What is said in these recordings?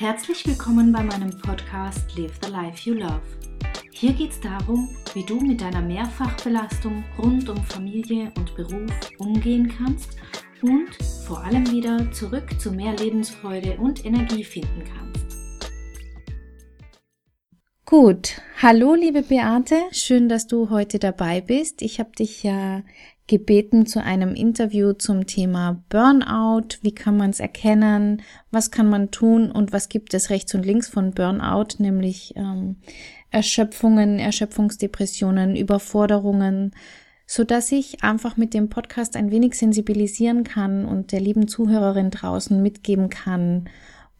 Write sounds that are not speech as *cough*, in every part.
Herzlich willkommen bei meinem Podcast Live the Life You Love. Hier geht es darum, wie du mit deiner Mehrfachbelastung rund um Familie und Beruf umgehen kannst und vor allem wieder zurück zu mehr Lebensfreude und Energie finden kannst. Gut, hallo liebe Beate, schön, dass du heute dabei bist. Ich habe dich ja gebeten zu einem Interview zum Thema Burnout. Wie kann man es erkennen? Was kann man tun? Und was gibt es rechts und links von Burnout, nämlich ähm, Erschöpfungen, Erschöpfungsdepressionen, Überforderungen, so dass ich einfach mit dem Podcast ein wenig sensibilisieren kann und der lieben Zuhörerin draußen mitgeben kann,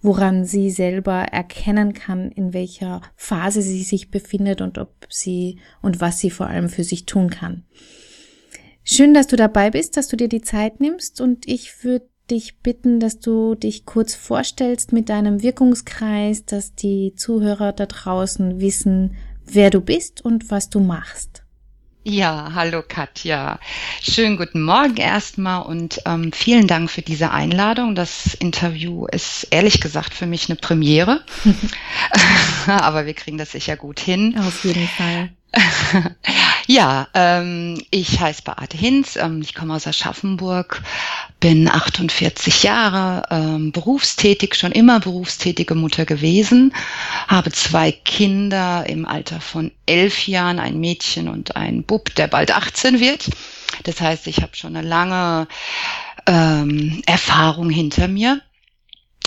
woran sie selber erkennen kann, in welcher Phase sie sich befindet und ob sie und was sie vor allem für sich tun kann. Schön, dass du dabei bist, dass du dir die Zeit nimmst und ich würde dich bitten, dass du dich kurz vorstellst mit deinem Wirkungskreis, dass die Zuhörer da draußen wissen, wer du bist und was du machst. Ja, hallo Katja. Schönen guten Morgen erstmal und ähm, vielen Dank für diese Einladung. Das Interview ist ehrlich gesagt für mich eine Premiere, *laughs* *laughs* aber wir kriegen das sicher gut hin. Auf jeden Fall. *laughs* ja, ähm, ich heiße Beate Hinz, ähm, ich komme aus Aschaffenburg, bin 48 Jahre, ähm, berufstätig, schon immer berufstätige Mutter gewesen, habe zwei Kinder im Alter von elf Jahren, ein Mädchen und ein Bub, der bald 18 wird. Das heißt, ich habe schon eine lange ähm, Erfahrung hinter mir.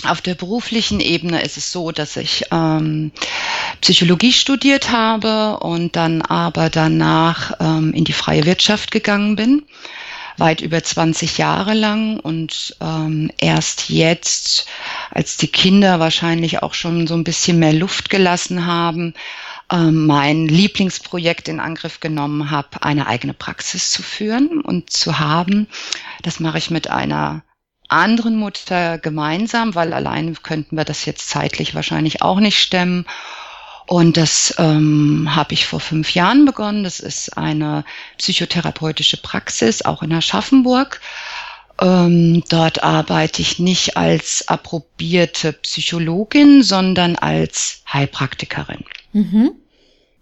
Auf der beruflichen Ebene ist es so, dass ich ähm, Psychologie studiert habe und dann aber danach ähm, in die freie Wirtschaft gegangen bin, weit über 20 Jahre lang und ähm, erst jetzt, als die Kinder wahrscheinlich auch schon so ein bisschen mehr Luft gelassen haben, ähm, mein Lieblingsprojekt in Angriff genommen habe, eine eigene Praxis zu führen und zu haben. Das mache ich mit einer anderen Mutter gemeinsam, weil allein könnten wir das jetzt zeitlich wahrscheinlich auch nicht stemmen. Und das ähm, habe ich vor fünf Jahren begonnen. Das ist eine psychotherapeutische Praxis, auch in Aschaffenburg. Ähm, dort arbeite ich nicht als approbierte Psychologin, sondern als Heilpraktikerin. Mhm.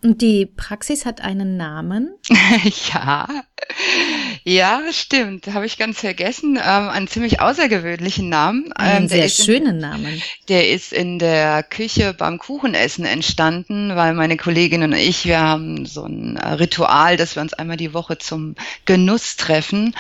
Und die Praxis hat einen Namen? *laughs* ja, ja, stimmt. Habe ich ganz vergessen. Ähm, einen ziemlich außergewöhnlichen Namen. Einen ähm, sehr schönen in, Namen. Der ist in der Küche beim Kuchenessen entstanden, weil meine Kollegin und ich, wir haben so ein Ritual, dass wir uns einmal die Woche zum Genuss treffen.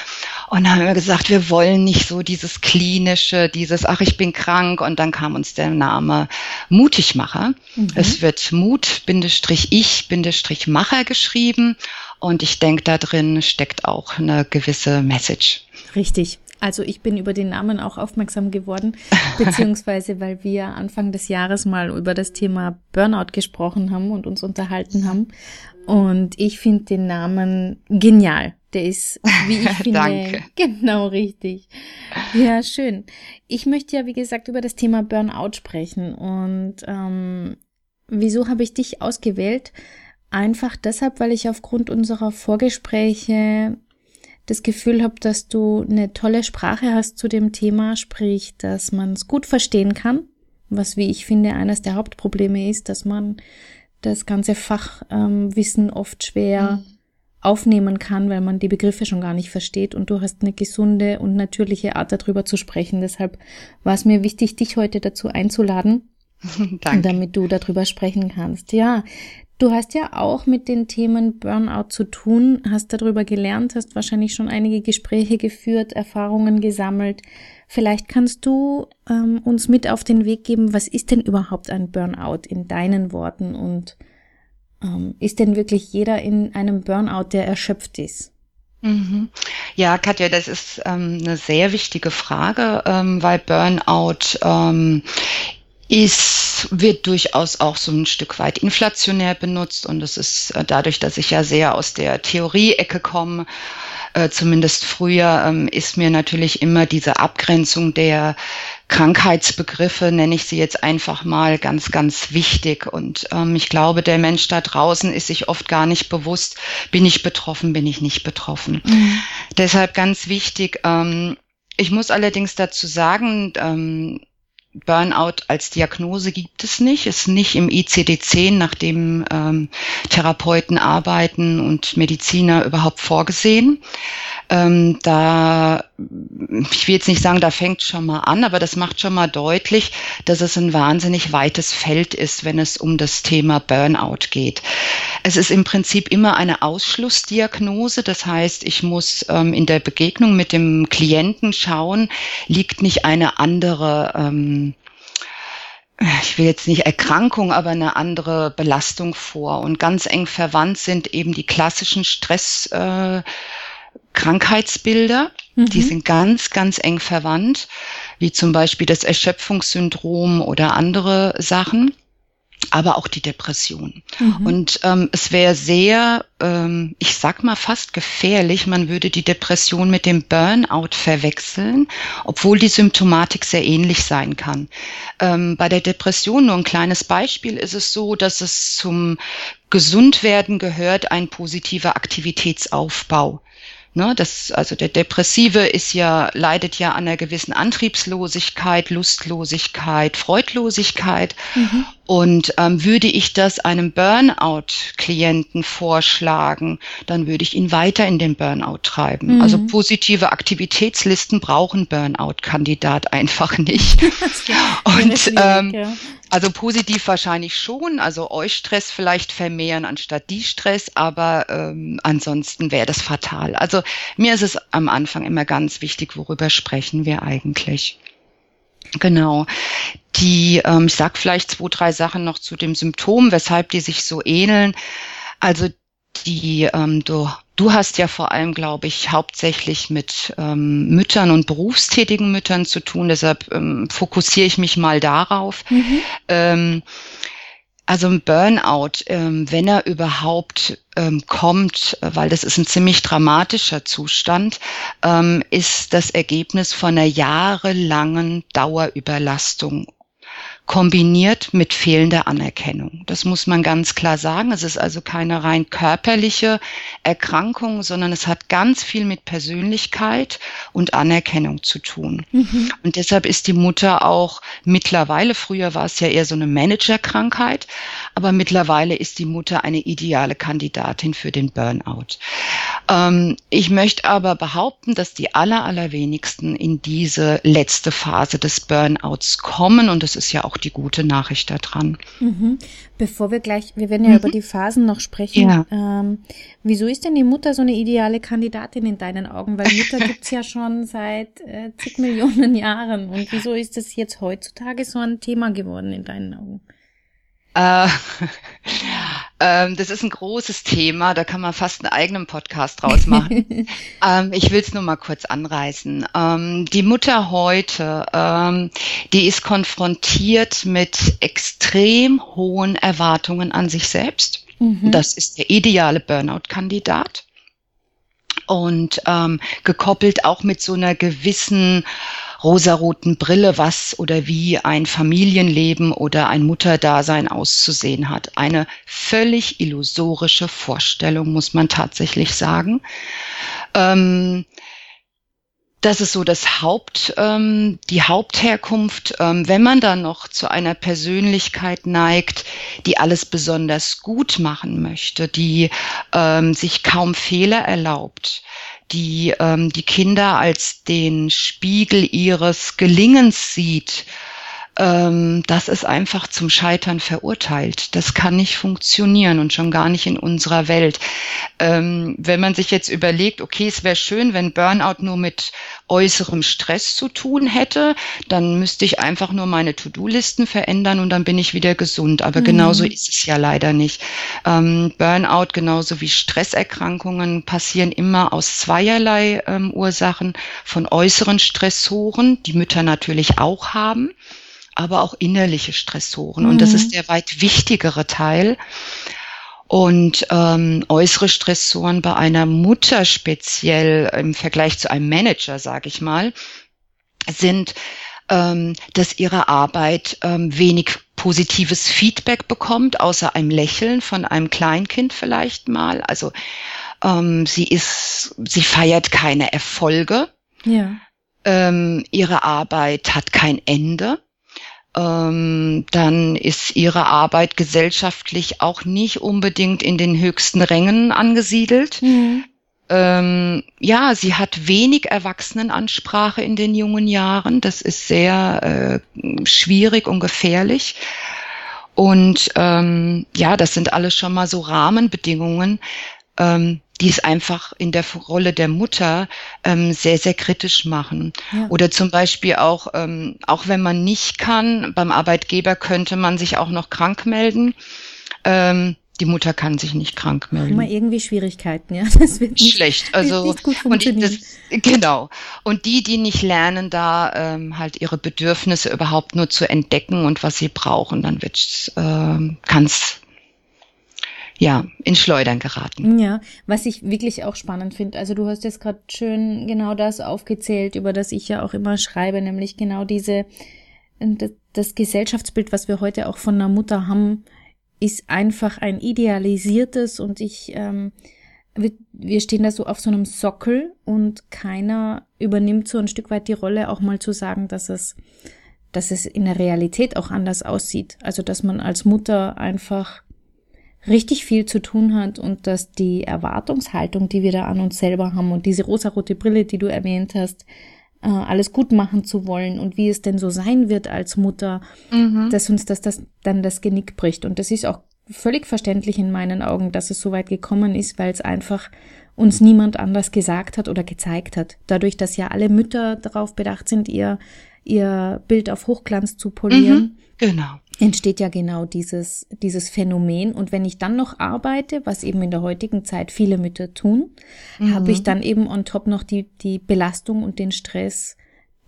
Und haben wir gesagt, wir wollen nicht so dieses klinische, dieses, ach, ich bin krank. Und dann kam uns der Name Mutigmacher. Mhm. Es wird Mut-Ich-Macher geschrieben. Und ich denke, da drin steckt auch eine gewisse Message. Richtig. Also ich bin über den Namen auch aufmerksam geworden, *laughs* beziehungsweise weil wir Anfang des Jahres mal über das Thema Burnout gesprochen haben und uns unterhalten haben. Und ich finde den Namen genial. Der ist, wie ich *laughs* finde, Danke. genau richtig. Ja, schön. Ich möchte ja, wie gesagt, über das Thema Burnout sprechen. Und ähm, wieso habe ich dich ausgewählt? Einfach deshalb, weil ich aufgrund unserer Vorgespräche das Gefühl habe, dass du eine tolle Sprache hast zu dem Thema, sprich, dass man es gut verstehen kann, was, wie ich finde, eines der Hauptprobleme ist, dass man das ganze Fachwissen ähm, oft schwer mhm. aufnehmen kann, weil man die Begriffe schon gar nicht versteht und du hast eine gesunde und natürliche Art darüber zu sprechen. Deshalb war es mir wichtig, dich heute dazu einzuladen. *laughs* Danke. Damit du darüber sprechen kannst. Ja, Du hast ja auch mit den Themen Burnout zu tun, hast darüber gelernt, hast wahrscheinlich schon einige Gespräche geführt, Erfahrungen gesammelt. Vielleicht kannst du ähm, uns mit auf den Weg geben, was ist denn überhaupt ein Burnout in deinen Worten und ähm, ist denn wirklich jeder in einem Burnout, der erschöpft ist? Mhm. Ja, Katja, das ist ähm, eine sehr wichtige Frage, ähm, weil Burnout ähm, ist, wird durchaus auch so ein Stück weit inflationär benutzt und es ist äh, dadurch, dass ich ja sehr aus der Theorie-Ecke komme, äh, zumindest früher, ähm, ist mir natürlich immer diese Abgrenzung der Krankheitsbegriffe, nenne ich sie jetzt einfach mal, ganz, ganz wichtig. Und ähm, ich glaube, der Mensch da draußen ist sich oft gar nicht bewusst, bin ich betroffen, bin ich nicht betroffen. Mhm. Deshalb ganz wichtig, ähm, ich muss allerdings dazu sagen, ähm, Burnout als Diagnose gibt es nicht, ist nicht im ICD-10, nach dem ähm, Therapeuten arbeiten und Mediziner überhaupt vorgesehen. Ähm, da, ich will jetzt nicht sagen, da fängt schon mal an, aber das macht schon mal deutlich, dass es ein wahnsinnig weites Feld ist, wenn es um das Thema Burnout geht. Es ist im Prinzip immer eine Ausschlussdiagnose, das heißt, ich muss ähm, in der Begegnung mit dem Klienten schauen, liegt nicht eine andere ähm, ich will jetzt nicht Erkrankung, aber eine andere Belastung vor. Und ganz eng verwandt sind eben die klassischen Stress, äh, Krankheitsbilder, mhm. die sind ganz, ganz eng verwandt, wie zum Beispiel das Erschöpfungssyndrom oder andere Sachen aber auch die Depression. Mhm. Und ähm, es wäre sehr, ähm, ich sag mal fast gefährlich, man würde die Depression mit dem Burnout verwechseln, obwohl die Symptomatik sehr ähnlich sein kann. Ähm, bei der Depression, nur ein kleines Beispiel, ist es so, dass es zum Gesundwerden gehört ein positiver Aktivitätsaufbau. Ne, das, also der Depressive ist ja, leidet ja an einer gewissen Antriebslosigkeit, Lustlosigkeit, Freudlosigkeit. Mhm. Und ähm, würde ich das einem Burnout-Klienten vorschlagen, dann würde ich ihn weiter in den Burnout treiben. Mhm. Also positive Aktivitätslisten brauchen Burnout-Kandidat *laughs* einfach nicht. Und ähm, ja. Also positiv wahrscheinlich schon, also euch Stress vielleicht vermehren anstatt die Stress, aber ähm, ansonsten wäre das fatal. Also mir ist es am Anfang immer ganz wichtig, worüber sprechen wir eigentlich. Genau. Die, ähm, ich sag vielleicht zwei, drei Sachen noch zu dem Symptom, weshalb die sich so ähneln. Also die, ähm, du, du hast ja vor allem, glaube ich, hauptsächlich mit ähm, Müttern und berufstätigen Müttern zu tun. Deshalb ähm, fokussiere ich mich mal darauf. Mhm. Ähm, also ein Burnout, ähm, wenn er überhaupt ähm, kommt, weil das ist ein ziemlich dramatischer Zustand, ähm, ist das Ergebnis von einer jahrelangen Dauerüberlastung kombiniert mit fehlender Anerkennung. Das muss man ganz klar sagen. Es ist also keine rein körperliche Erkrankung, sondern es hat ganz viel mit Persönlichkeit und Anerkennung zu tun. Mhm. Und deshalb ist die Mutter auch mittlerweile, früher war es ja eher so eine Managerkrankheit, aber mittlerweile ist die Mutter eine ideale Kandidatin für den Burnout. Ähm, ich möchte aber behaupten, dass die aller, allerwenigsten in diese letzte Phase des Burnouts kommen und das ist ja auch die gute Nachricht daran. Mhm. Bevor wir gleich, wir werden ja mhm. über die Phasen noch sprechen. Ja. Ähm, wieso ist denn die Mutter so eine ideale Kandidatin in deinen Augen? Weil Mutter *laughs* gibt's ja schon seit äh, zig Millionen Jahren. Und wieso ist das jetzt heutzutage so ein Thema geworden in deinen Augen? Äh, *laughs* ähm, das ist ein großes Thema, da kann man fast einen eigenen Podcast draus machen. *laughs* ähm, ich will es nur mal kurz anreißen. Ähm, die Mutter heute, ähm, die ist konfrontiert mit extrem hohen Erwartungen an sich selbst. Mhm. Das ist der ideale Burnout-Kandidat. Und ähm, gekoppelt auch mit so einer gewissen rosaroten Brille, was oder wie ein Familienleben oder ein Mutterdasein auszusehen hat. Eine völlig illusorische Vorstellung, muss man tatsächlich sagen. Ähm, das ist so das Haupt, ähm, die Hauptherkunft. Ähm, wenn man dann noch zu einer Persönlichkeit neigt, die alles besonders gut machen möchte, die ähm, sich kaum Fehler erlaubt, die ähm, die Kinder als den Spiegel ihres Gelingens sieht, ähm, das ist einfach zum Scheitern verurteilt. Das kann nicht funktionieren und schon gar nicht in unserer Welt. Ähm, wenn man sich jetzt überlegt, okay, es wäre schön, wenn Burnout nur mit äußerem Stress zu tun hätte, dann müsste ich einfach nur meine To-Do-Listen verändern und dann bin ich wieder gesund. Aber mhm. genauso ist es ja leider nicht. Ähm, Burnout genauso wie Stresserkrankungen passieren immer aus zweierlei ähm, Ursachen von äußeren Stressoren, die Mütter natürlich auch haben aber auch innerliche Stressoren. Mhm. Und das ist mhm. der weit wichtigere Teil. Und ähm, äußere Stressoren bei einer Mutter speziell im Vergleich zu einem Manager, sage ich mal, sind, ähm, dass ihre Arbeit ähm, wenig positives Feedback bekommt, außer einem Lächeln von einem Kleinkind vielleicht mal. Also ähm, sie ist, sie feiert keine Erfolge. Ja. Ähm, ihre Arbeit hat kein Ende. Ähm, dann ist ihre Arbeit gesellschaftlich auch nicht unbedingt in den höchsten Rängen angesiedelt. Mhm. Ähm, ja, sie hat wenig Erwachsenenansprache in den jungen Jahren. Das ist sehr äh, schwierig und gefährlich. Und ähm, ja, das sind alles schon mal so Rahmenbedingungen, ähm, die es einfach in der Rolle der Mutter ähm, sehr, sehr kritisch machen. Ja. Oder zum Beispiel auch, ähm, auch wenn man nicht kann, beim Arbeitgeber könnte man sich auch noch krank melden. Ähm, die Mutter kann sich nicht krank melden. Immer irgendwie Schwierigkeiten, ja. *laughs* Das wird nicht, schlecht. Also nicht gut und das, genau. Und die, die nicht lernen, da ähm, halt ihre Bedürfnisse überhaupt nur zu entdecken und was sie brauchen, dann wird ähm, kann es ja, in Schleudern geraten. Ja, was ich wirklich auch spannend finde, also du hast jetzt gerade schön genau das aufgezählt, über das ich ja auch immer schreibe, nämlich genau diese, das, das Gesellschaftsbild, was wir heute auch von einer Mutter haben, ist einfach ein idealisiertes und ich, ähm, wir, wir stehen da so auf so einem Sockel und keiner übernimmt so ein Stück weit die Rolle, auch mal zu sagen, dass es, dass es in der Realität auch anders aussieht. Also, dass man als Mutter einfach richtig viel zu tun hat und dass die Erwartungshaltung, die wir da an uns selber haben und diese rosarote Brille, die du erwähnt hast, äh, alles gut machen zu wollen und wie es denn so sein wird als Mutter, mhm. dass uns das, das dann das Genick bricht. Und das ist auch völlig verständlich in meinen Augen, dass es so weit gekommen ist, weil es einfach uns niemand anders gesagt hat oder gezeigt hat. Dadurch, dass ja alle Mütter darauf bedacht sind, ihr, ihr Bild auf Hochglanz zu polieren. Mhm, genau entsteht ja genau dieses, dieses Phänomen. Und wenn ich dann noch arbeite, was eben in der heutigen Zeit viele Mütter tun, mhm. habe ich dann eben on top noch die, die Belastung und den Stress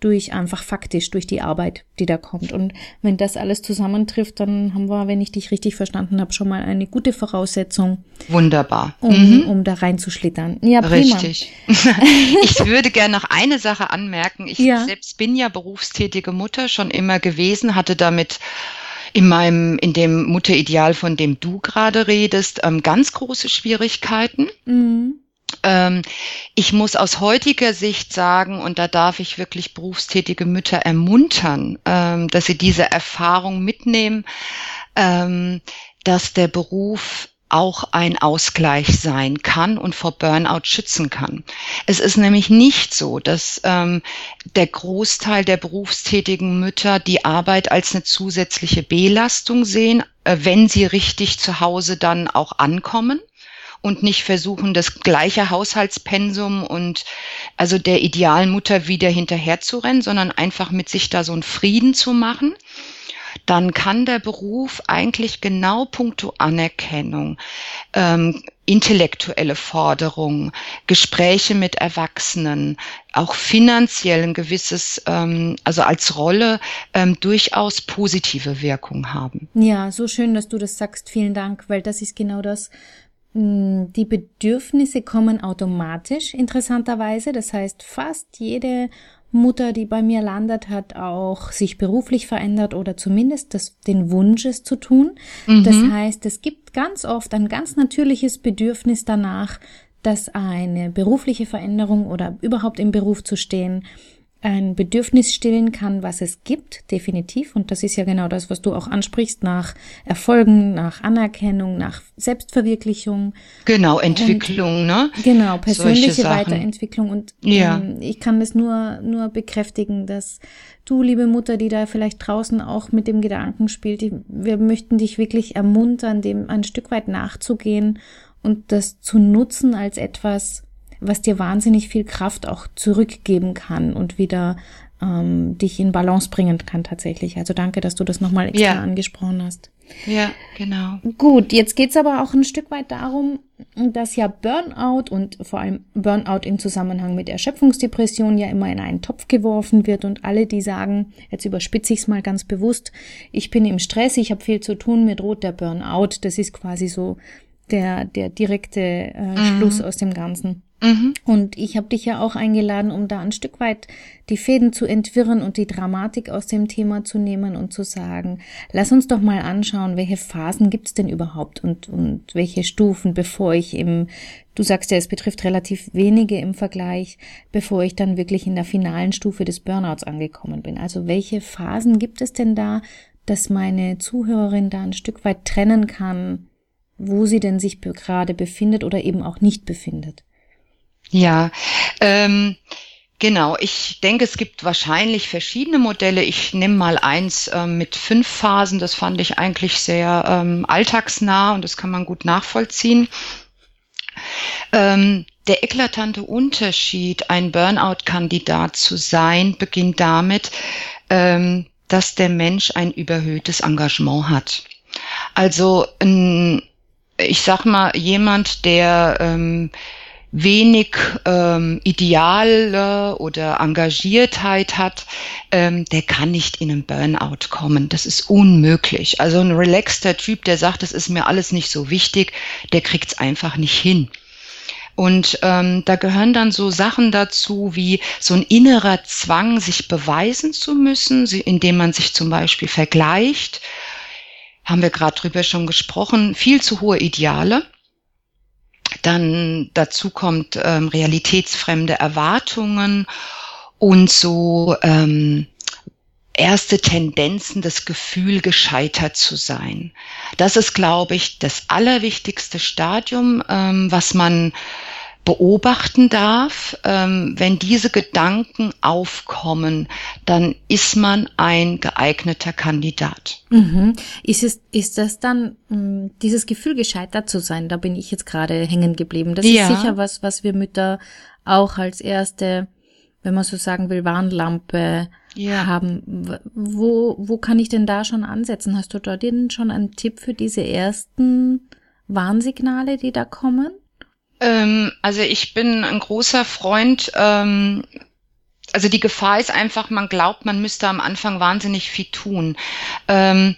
durch einfach faktisch, durch die Arbeit, die da kommt. Und wenn das alles zusammentrifft, dann haben wir, wenn ich dich richtig verstanden habe, schon mal eine gute Voraussetzung. Wunderbar. Um, mhm. um da reinzuschlittern. Ja, prima. Richtig. *laughs* ich würde gerne noch eine Sache anmerken. Ich ja. selbst bin ja berufstätige Mutter schon immer gewesen, hatte damit in meinem, in dem Mutterideal, von dem du gerade redest, ähm, ganz große Schwierigkeiten. Mhm. Ähm, ich muss aus heutiger Sicht sagen, und da darf ich wirklich berufstätige Mütter ermuntern, ähm, dass sie diese Erfahrung mitnehmen, ähm, dass der Beruf auch ein Ausgleich sein kann und vor Burnout schützen kann. Es ist nämlich nicht so, dass ähm, der Großteil der berufstätigen Mütter die Arbeit als eine zusätzliche Belastung sehen, äh, wenn sie richtig zu Hause dann auch ankommen und nicht versuchen, das gleiche Haushaltspensum und also der idealen Mutter wieder hinterherzurennen, sondern einfach mit sich da so einen Frieden zu machen dann kann der Beruf eigentlich genau puncto Anerkennung, ähm, intellektuelle Forderungen, Gespräche mit Erwachsenen, auch finanziell ein gewisses, ähm, also als Rolle ähm, durchaus positive Wirkung haben. Ja, so schön, dass du das sagst. Vielen Dank, weil das ist genau das. Mm, die Bedürfnisse kommen automatisch, interessanterweise. Das heißt, fast jede Mutter, die bei mir landet, hat auch sich beruflich verändert oder zumindest das, den Wunsch, es zu tun. Mhm. Das heißt, es gibt ganz oft ein ganz natürliches Bedürfnis danach, dass eine berufliche Veränderung oder überhaupt im Beruf zu stehen ein Bedürfnis stillen kann, was es gibt, definitiv. Und das ist ja genau das, was du auch ansprichst, nach Erfolgen, nach Anerkennung, nach Selbstverwirklichung. Genau, Entwicklung, und, ne? Genau, persönliche Weiterentwicklung. Und ja. ähm, ich kann das nur, nur bekräftigen, dass du, liebe Mutter, die da vielleicht draußen auch mit dem Gedanken spielt, wir möchten dich wirklich ermuntern, dem ein Stück weit nachzugehen und das zu nutzen als etwas, was dir wahnsinnig viel Kraft auch zurückgeben kann und wieder ähm, dich in Balance bringen kann tatsächlich. Also danke, dass du das nochmal extra ja. angesprochen hast. Ja, genau. Gut, jetzt geht's aber auch ein Stück weit darum, dass ja Burnout und vor allem Burnout im Zusammenhang mit Erschöpfungsdepression ja immer in einen Topf geworfen wird und alle, die sagen, jetzt überspitze ich es mal ganz bewusst, ich bin im Stress, ich habe viel zu tun, mir droht der Burnout, das ist quasi so der, der direkte äh, mhm. Schluss aus dem Ganzen. Mhm. Und ich habe dich ja auch eingeladen, um da ein Stück weit die Fäden zu entwirren und die Dramatik aus dem Thema zu nehmen und zu sagen, lass uns doch mal anschauen, welche Phasen gibt's denn überhaupt und, und welche Stufen, bevor ich im, du sagst ja, es betrifft relativ wenige im Vergleich, bevor ich dann wirklich in der finalen Stufe des Burnouts angekommen bin. Also welche Phasen gibt es denn da, dass meine Zuhörerin da ein Stück weit trennen kann, wo sie denn sich gerade befindet oder eben auch nicht befindet? Ja, ähm, genau. Ich denke, es gibt wahrscheinlich verschiedene Modelle. Ich nehme mal eins ähm, mit fünf Phasen. Das fand ich eigentlich sehr ähm, alltagsnah und das kann man gut nachvollziehen. Ähm, der eklatante Unterschied, ein Burnout-Kandidat zu sein, beginnt damit, ähm, dass der Mensch ein überhöhtes Engagement hat. Also ein, ich sag mal, jemand, der ähm, wenig ähm, Ideale oder Engagiertheit hat, ähm, der kann nicht in einen Burnout kommen. Das ist unmöglich. Also ein relaxter Typ, der sagt, das ist mir alles nicht so wichtig, der kriegt's einfach nicht hin. Und ähm, da gehören dann so Sachen dazu wie so ein innerer Zwang, sich beweisen zu müssen, indem man sich zum Beispiel vergleicht. Haben wir gerade drüber schon gesprochen. Viel zu hohe Ideale dann dazu kommt ähm, realitätsfremde Erwartungen und so ähm, erste Tendenzen, das Gefühl, gescheitert zu sein. Das ist, glaube ich, das allerwichtigste Stadium, ähm, was man beobachten darf, ähm, wenn diese Gedanken aufkommen, dann ist man ein geeigneter Kandidat. Mhm. Ist es, ist das dann mh, hm, dieses Gefühl gescheitert zu sein? Da bin ich jetzt gerade hängen geblieben. Das ja. ist sicher was, was wir Mütter auch als erste, wenn man so sagen will, Warnlampe ja. haben. Wo, wo kann ich denn da schon ansetzen? Hast du da denn schon einen Tipp für diese ersten Warnsignale, die da kommen? Ähm, also ich bin ein großer Freund. Ähm, also die Gefahr ist einfach, man glaubt, man müsste am Anfang wahnsinnig viel tun. Ähm,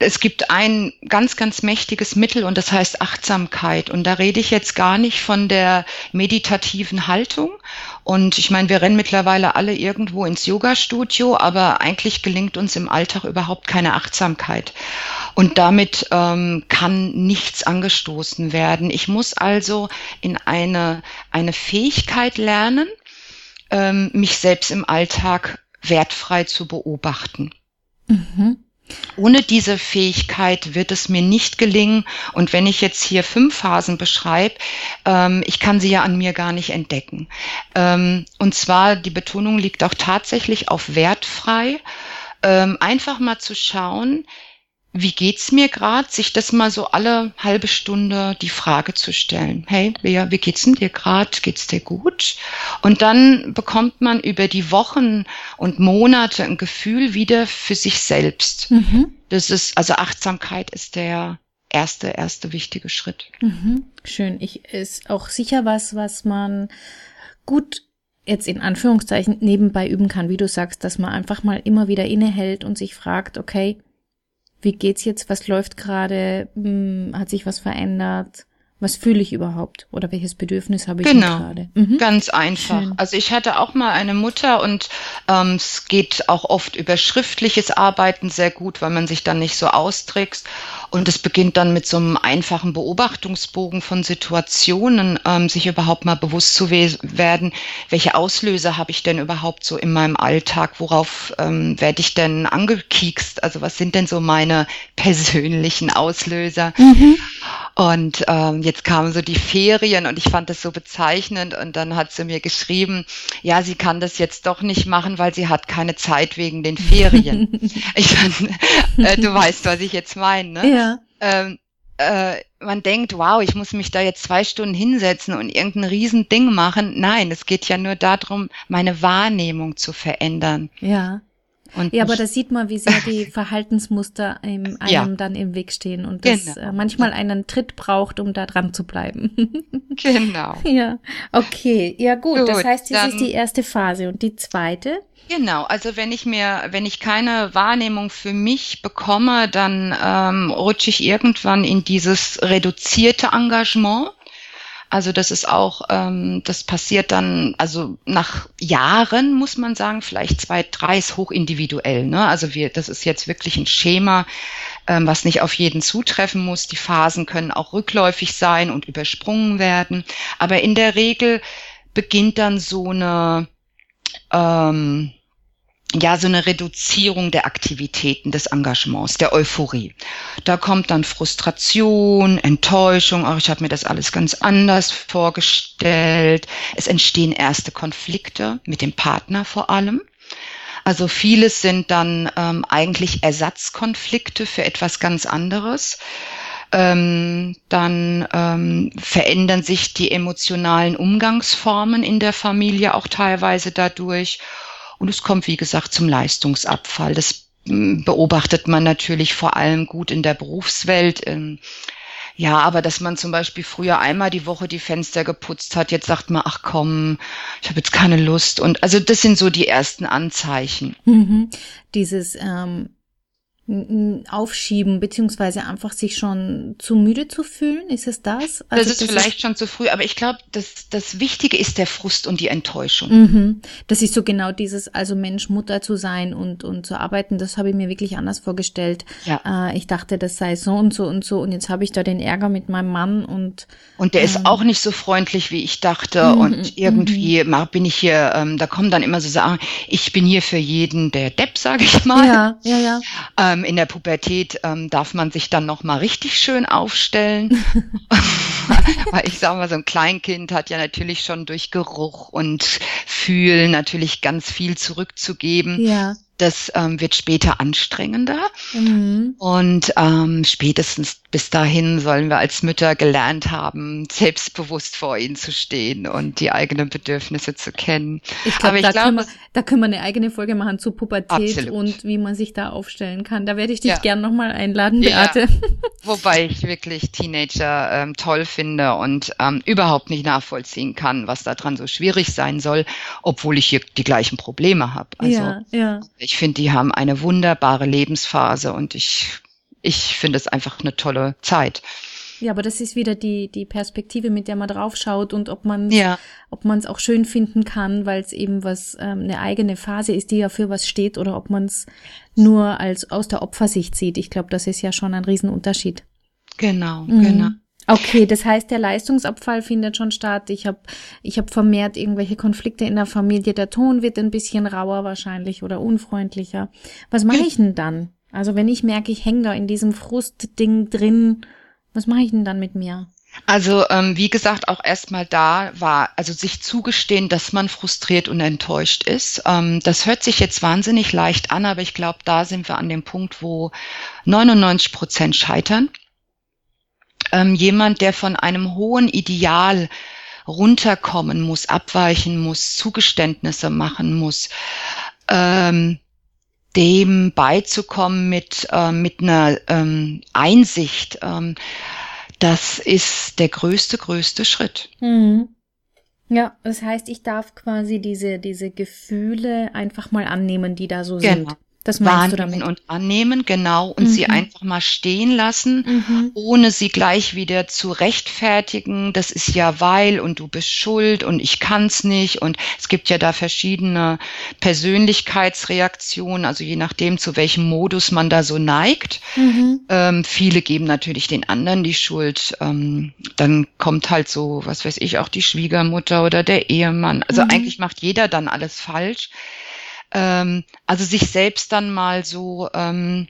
es gibt ein ganz, ganz mächtiges Mittel und das heißt Achtsamkeit. Und da rede ich jetzt gar nicht von der meditativen Haltung. Und ich meine, wir rennen mittlerweile alle irgendwo ins Yoga-Studio, aber eigentlich gelingt uns im Alltag überhaupt keine Achtsamkeit. Und damit ähm, kann nichts angestoßen werden. Ich muss also in eine, eine Fähigkeit lernen, ähm, mich selbst im Alltag wertfrei zu beobachten. Mhm. Ohne diese Fähigkeit wird es mir nicht gelingen. Und wenn ich jetzt hier fünf Phasen beschreibe, ähm, ich kann sie ja an mir gar nicht entdecken. Ähm, und zwar, die Betonung liegt auch tatsächlich auf wertfrei. Ähm, einfach mal zu schauen, wie geht's mir gerade, sich das mal so alle halbe Stunde die Frage zu stellen. Hey, wie, wie geht's denn dir gerade? Geht's dir gut? Und dann bekommt man über die Wochen und Monate ein Gefühl wieder für sich selbst. Mhm. Das ist, also Achtsamkeit ist der erste, erste wichtige Schritt. Mhm. Schön. Ich ist auch sicher was, was man gut jetzt in Anführungszeichen nebenbei üben kann, wie du sagst, dass man einfach mal immer wieder innehält und sich fragt, okay, wie geht's jetzt, was läuft gerade, hm, hat sich was verändert, was fühle ich überhaupt oder welches Bedürfnis habe ich genau. gerade? Mhm. Ganz einfach. Schön. Also ich hatte auch mal eine Mutter und ähm, es geht auch oft über schriftliches Arbeiten sehr gut, weil man sich dann nicht so austrickst. Und es beginnt dann mit so einem einfachen Beobachtungsbogen von Situationen, ähm, sich überhaupt mal bewusst zu we werden, welche Auslöser habe ich denn überhaupt so in meinem Alltag, worauf ähm, werde ich denn angekiekst, also was sind denn so meine persönlichen Auslöser. Mhm. Und ähm, jetzt kamen so die Ferien und ich fand das so bezeichnend und dann hat sie mir geschrieben, ja, sie kann das jetzt doch nicht machen, weil sie hat keine Zeit wegen den Ferien. *laughs* ich fand, äh, du weißt, was ich jetzt meine. Ne? Ja. Ähm, äh, man denkt, wow, ich muss mich da jetzt zwei Stunden hinsetzen und irgendein Riesending machen. Nein, es geht ja nur darum, meine Wahrnehmung zu verändern. Ja. Und ja, aber da sieht man, wie sehr die *laughs* Verhaltensmuster einem ja. dann im Weg stehen und genau. Äh, manchmal einen Tritt braucht, um da dran zu bleiben. *laughs* genau. Ja, okay. Ja gut, gut das heißt, das ist die erste Phase und die zweite? Genau, also wenn ich mir, wenn ich keine Wahrnehmung für mich bekomme, dann ähm, rutsche ich irgendwann in dieses reduzierte Engagement. Also das ist auch, ähm, das passiert dann, also nach Jahren muss man sagen, vielleicht zwei, drei ist hoch individuell. Ne? Also wir, das ist jetzt wirklich ein Schema, ähm, was nicht auf jeden zutreffen muss. Die Phasen können auch rückläufig sein und übersprungen werden. Aber in der Regel beginnt dann so eine ähm, ja, so eine Reduzierung der Aktivitäten, des Engagements, der Euphorie. Da kommt dann Frustration, Enttäuschung, auch ich habe mir das alles ganz anders vorgestellt. Es entstehen erste Konflikte mit dem Partner vor allem. Also vieles sind dann ähm, eigentlich Ersatzkonflikte für etwas ganz anderes. Ähm, dann ähm, verändern sich die emotionalen Umgangsformen in der Familie auch teilweise dadurch. Und es kommt, wie gesagt, zum Leistungsabfall. Das hm, beobachtet man natürlich vor allem gut in der Berufswelt. Ähm, ja, aber dass man zum Beispiel früher einmal die Woche die Fenster geputzt hat, jetzt sagt man, ach komm, ich habe jetzt keine Lust. Und also das sind so die ersten Anzeichen. Mhm. Dieses ähm, aufschieben, beziehungsweise einfach sich schon zu müde zu fühlen? Ist es das? Also das ist das vielleicht ist schon zu früh, aber ich glaube, das, das Wichtige ist der Frust und die Enttäuschung. Mhm. Das ist so genau dieses, also Mensch, Mutter zu sein und, und zu arbeiten, das habe ich mir wirklich anders vorgestellt. Ja. Äh, ich dachte, das sei so und so und so und jetzt habe ich da den Ärger mit meinem Mann und Und der ähm, ist auch nicht so freundlich, wie ich dachte mhm, und mhm. irgendwie mhm. bin ich hier, ähm, da kommen dann immer so Sachen, ich bin hier für jeden der Depp, sage ich mal. Ja, ja, ja. Ähm, ähm, in der Pubertät ähm, darf man sich dann noch mal richtig schön aufstellen, *laughs* weil ich sage mal, so ein Kleinkind hat ja natürlich schon durch Geruch und Fühlen natürlich ganz viel zurückzugeben. Ja das ähm, wird später anstrengender. Mhm. Und ähm, spätestens bis dahin sollen wir als Mütter gelernt haben, selbstbewusst vor ihnen zu stehen und die eigenen Bedürfnisse zu kennen. Ich glaube, da, glaub, können wir, da können wir eine eigene Folge machen zu Pubertät absolut. und wie man sich da aufstellen kann. Da werde ich dich ja. gern nochmal einladen, Beate. Ja. *laughs* Wobei ich wirklich Teenager ähm, toll finde und ähm, überhaupt nicht nachvollziehen kann, was daran so schwierig sein soll, obwohl ich hier die gleichen Probleme habe. Also, ja, ja ich finde, die haben eine wunderbare Lebensphase und ich, ich finde es einfach eine tolle Zeit. Ja, aber das ist wieder die, die Perspektive, mit der man draufschaut und ob man ja. ob man es auch schön finden kann, weil es eben was ähm, eine eigene Phase ist, die ja für was steht, oder ob man es nur als aus der Opfersicht sieht. Ich glaube, das ist ja schon ein Riesenunterschied. Genau, mhm. genau. Okay, das heißt, der Leistungsabfall findet schon statt. Ich habe ich hab vermehrt irgendwelche Konflikte in der Familie. Der Ton wird ein bisschen rauer wahrscheinlich oder unfreundlicher. Was mache ich denn dann? Also wenn ich merke, ich hänge da in diesem Frustding drin, was mache ich denn dann mit mir? Also ähm, wie gesagt, auch erstmal da war, also sich zugestehen, dass man frustriert und enttäuscht ist. Ähm, das hört sich jetzt wahnsinnig leicht an, aber ich glaube, da sind wir an dem Punkt, wo 99 Prozent scheitern ähm, jemand, der von einem hohen Ideal runterkommen muss, abweichen muss, Zugeständnisse machen muss, ähm, dem beizukommen mit, äh, mit einer ähm, Einsicht, ähm, das ist der größte, größte Schritt. Mhm. Ja, das heißt, ich darf quasi diese, diese Gefühle einfach mal annehmen, die da so genau. sind. Das meinst wahrnehmen und annehmen, genau, und mhm. sie einfach mal stehen lassen, mhm. ohne sie gleich wieder zu rechtfertigen. Das ist ja weil und du bist schuld und ich kann's nicht. Und es gibt ja da verschiedene Persönlichkeitsreaktionen, also je nachdem, zu welchem Modus man da so neigt. Mhm. Ähm, viele geben natürlich den anderen die Schuld. Ähm, dann kommt halt so, was weiß ich, auch die Schwiegermutter oder der Ehemann. Also mhm. eigentlich macht jeder dann alles falsch. Ähm, also sich selbst dann mal so ähm,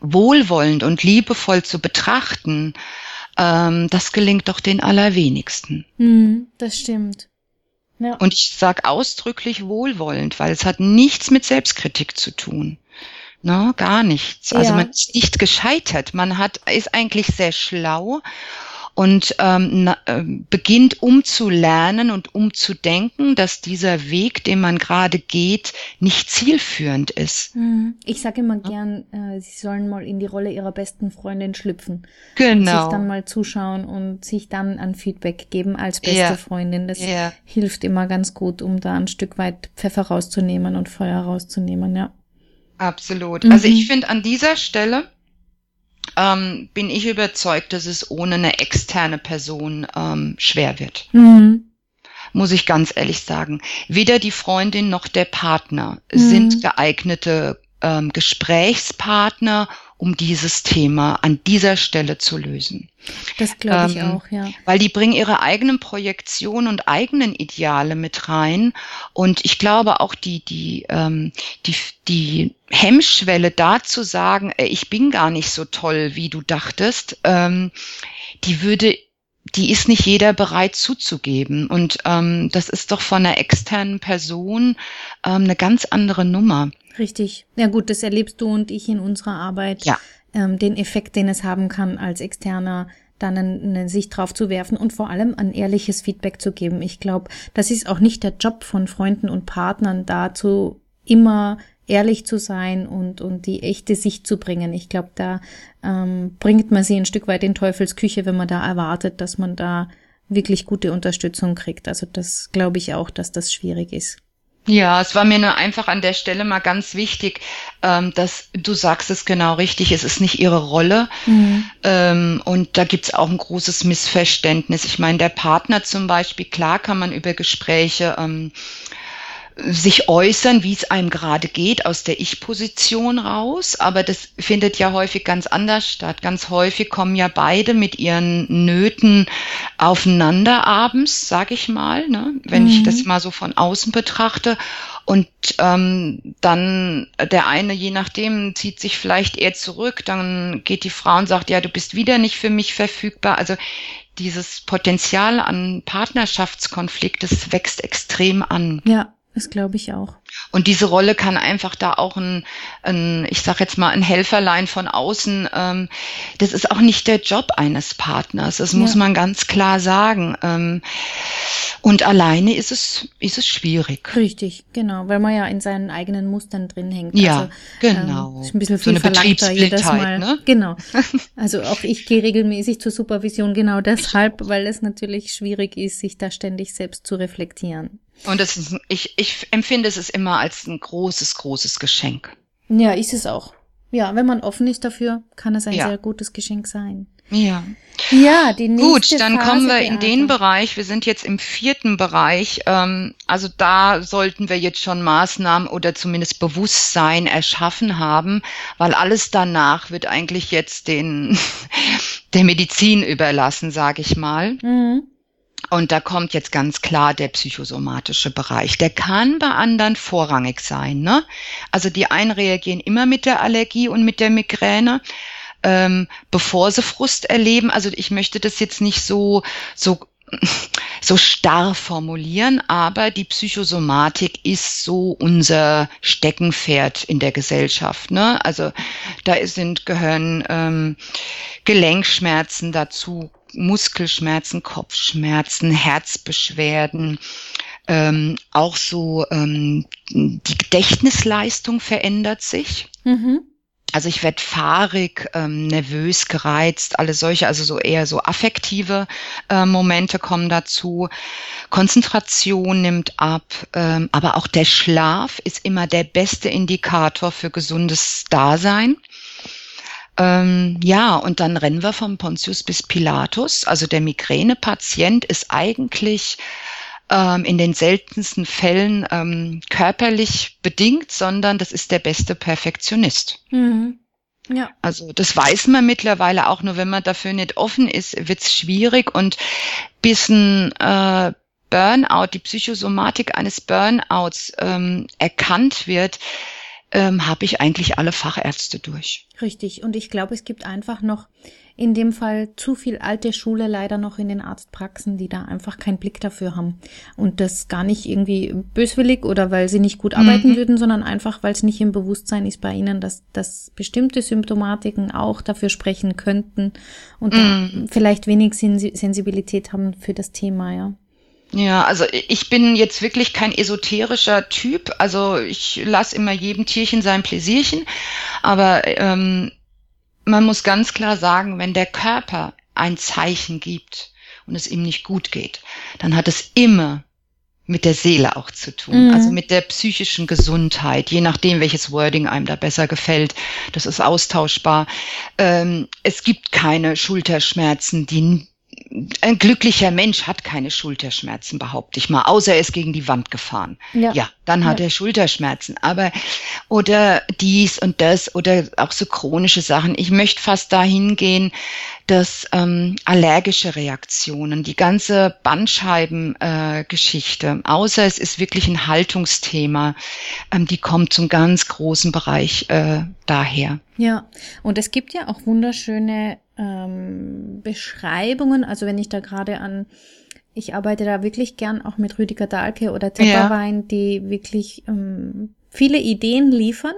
wohlwollend und liebevoll zu betrachten, ähm, das gelingt doch den allerwenigsten. Hm, das stimmt. Ja. Und ich sage ausdrücklich wohlwollend, weil es hat nichts mit Selbstkritik zu tun. No, gar nichts. Also ja. man ist nicht gescheitert. Man hat, ist eigentlich sehr schlau und ähm, na, äh, beginnt umzulernen und umzudenken, dass dieser Weg, den man gerade geht, nicht zielführend ist. Hm. Ich sage immer gern, äh, sie sollen mal in die Rolle ihrer besten Freundin schlüpfen. Genau. Und sich dann mal zuschauen und sich dann ein Feedback geben als beste ja. Freundin. Das ja. hilft immer ganz gut, um da ein Stück weit Pfeffer rauszunehmen und Feuer rauszunehmen, ja. Absolut. Mhm. Also ich finde an dieser Stelle ähm, bin ich überzeugt, dass es ohne eine externe Person ähm, schwer wird. Mhm. Muss ich ganz ehrlich sagen. Weder die Freundin noch der Partner mhm. sind geeignete ähm, Gesprächspartner um dieses Thema an dieser Stelle zu lösen. Das glaube ich ähm, auch, ja. Weil die bringen ihre eigenen Projektionen und eigenen Ideale mit rein. Und ich glaube auch die, die, ähm, die, die Hemmschwelle da zu sagen, ich bin gar nicht so toll, wie du dachtest, ähm, die würde die ist nicht jeder bereit zuzugeben. Und ähm, das ist doch von einer externen Person ähm, eine ganz andere Nummer. Richtig. Ja gut, das erlebst du und ich in unserer Arbeit. Ja. Ähm, den Effekt, den es haben kann, als externer dann eine Sicht drauf zu werfen und vor allem ein ehrliches Feedback zu geben. Ich glaube, das ist auch nicht der Job von Freunden und Partnern, dazu immer ehrlich zu sein und, und die echte Sicht zu bringen. Ich glaube, da ähm, bringt man sie ein Stück weit in Teufels Küche, wenn man da erwartet, dass man da wirklich gute Unterstützung kriegt. Also das glaube ich auch, dass das schwierig ist. Ja, es war mir nur einfach an der Stelle mal ganz wichtig, ähm, dass du sagst es genau richtig, es ist nicht ihre Rolle. Mhm. Ähm, und da gibt's auch ein großes Missverständnis. Ich meine, der Partner zum Beispiel, klar kann man über Gespräche ähm, sich äußern, wie es einem gerade geht, aus der Ich-Position raus. Aber das findet ja häufig ganz anders statt. Ganz häufig kommen ja beide mit ihren Nöten aufeinander abends, sag ich mal, ne? wenn mhm. ich das mal so von außen betrachte. Und ähm, dann der eine, je nachdem, zieht sich vielleicht eher zurück. Dann geht die Frau und sagt, ja, du bist wieder nicht für mich verfügbar. Also dieses Potenzial an Partnerschaftskonflikt, das wächst extrem an. Ja, das glaube ich auch. Und diese Rolle kann einfach da auch ein, ein ich sage jetzt mal, ein Helferlein von außen. Ähm, das ist auch nicht der Job eines Partners. Das ja. muss man ganz klar sagen. Ähm, und alleine ist es, ist es schwierig. Richtig, genau, weil man ja in seinen eigenen Mustern drin hängt. Ja, also, genau. Ähm, ist ein bisschen viel so jedes Mal. Ne? Genau. *laughs* Also auch ich gehe regelmäßig zur Supervision genau deshalb, weil es natürlich schwierig ist, sich da ständig selbst zu reflektieren. Und das ist, ich, ich empfinde es immer als ein großes, großes Geschenk. Ja, ist es auch. Ja, wenn man offen ist dafür, kann es ein ja. sehr gutes Geschenk sein. Ja. Ja, die nächste Gut, dann Phase kommen wir in den Bereich. Wir sind jetzt im vierten Bereich. Ähm, also da sollten wir jetzt schon Maßnahmen oder zumindest Bewusstsein erschaffen haben, weil alles danach wird eigentlich jetzt den *laughs* der Medizin überlassen, sage ich mal. Mhm. Und da kommt jetzt ganz klar der psychosomatische Bereich. Der kann bei anderen vorrangig sein. Ne? Also die einen reagieren immer mit der Allergie und mit der Migräne, ähm, bevor sie Frust erleben. Also ich möchte das jetzt nicht so, so so starr formulieren, aber die Psychosomatik ist so unser Steckenpferd in der Gesellschaft. Ne? Also da sind gehören ähm, Gelenkschmerzen dazu, Muskelschmerzen, Kopfschmerzen, Herzbeschwerden, ähm, auch so ähm, die Gedächtnisleistung verändert sich. Mhm. Also ich werde fahrig, ähm, nervös, gereizt, alle solche, also so eher so affektive äh, Momente kommen dazu. Konzentration nimmt ab, ähm, aber auch der Schlaf ist immer der beste Indikator für gesundes Dasein. Ähm, ja, und dann rennen wir vom Pontius bis Pilatus. Also der Migränepatient ist eigentlich ähm, in den seltensten Fällen ähm, körperlich bedingt, sondern das ist der beste Perfektionist. Mhm. Ja. Also das weiß man mittlerweile auch, nur wenn man dafür nicht offen ist, wird's schwierig und bis ein äh, Burnout, die Psychosomatik eines Burnouts ähm, erkannt wird, ähm, habe ich eigentlich alle Fachärzte durch. Richtig. Und ich glaube, es gibt einfach noch in dem Fall zu viel alte Schule leider noch in den Arztpraxen, die da einfach keinen Blick dafür haben. Und das gar nicht irgendwie böswillig oder weil sie nicht gut arbeiten mhm. würden, sondern einfach, weil es nicht im Bewusstsein ist bei ihnen, dass, dass bestimmte Symptomatiken auch dafür sprechen könnten und mhm. vielleicht wenig Sensibilität haben für das Thema, ja. Ja, also ich bin jetzt wirklich kein esoterischer Typ. Also ich lasse immer jedem Tierchen sein Pläsierchen. Aber ähm, man muss ganz klar sagen, wenn der Körper ein Zeichen gibt und es ihm nicht gut geht, dann hat es immer mit der Seele auch zu tun, mhm. also mit der psychischen Gesundheit, je nachdem, welches Wording einem da besser gefällt. Das ist austauschbar. Ähm, es gibt keine Schulterschmerzen, die ein glücklicher Mensch hat keine Schulterschmerzen, behaupte ich mal, außer er ist gegen die Wand gefahren. Ja, ja dann hat ja. er Schulterschmerzen. Aber oder dies und das oder auch so chronische Sachen. Ich möchte fast dahin gehen, dass ähm, allergische Reaktionen, die ganze Bandscheibengeschichte, äh, außer es ist wirklich ein Haltungsthema, ähm, die kommt zum ganz großen Bereich äh, daher. Ja, und es gibt ja auch wunderschöne ähm, Beschreibungen, also wenn ich da gerade an, ich arbeite da wirklich gern auch mit Rüdiger Dahlke oder Tepperwein, ja. die wirklich ähm, viele Ideen liefern.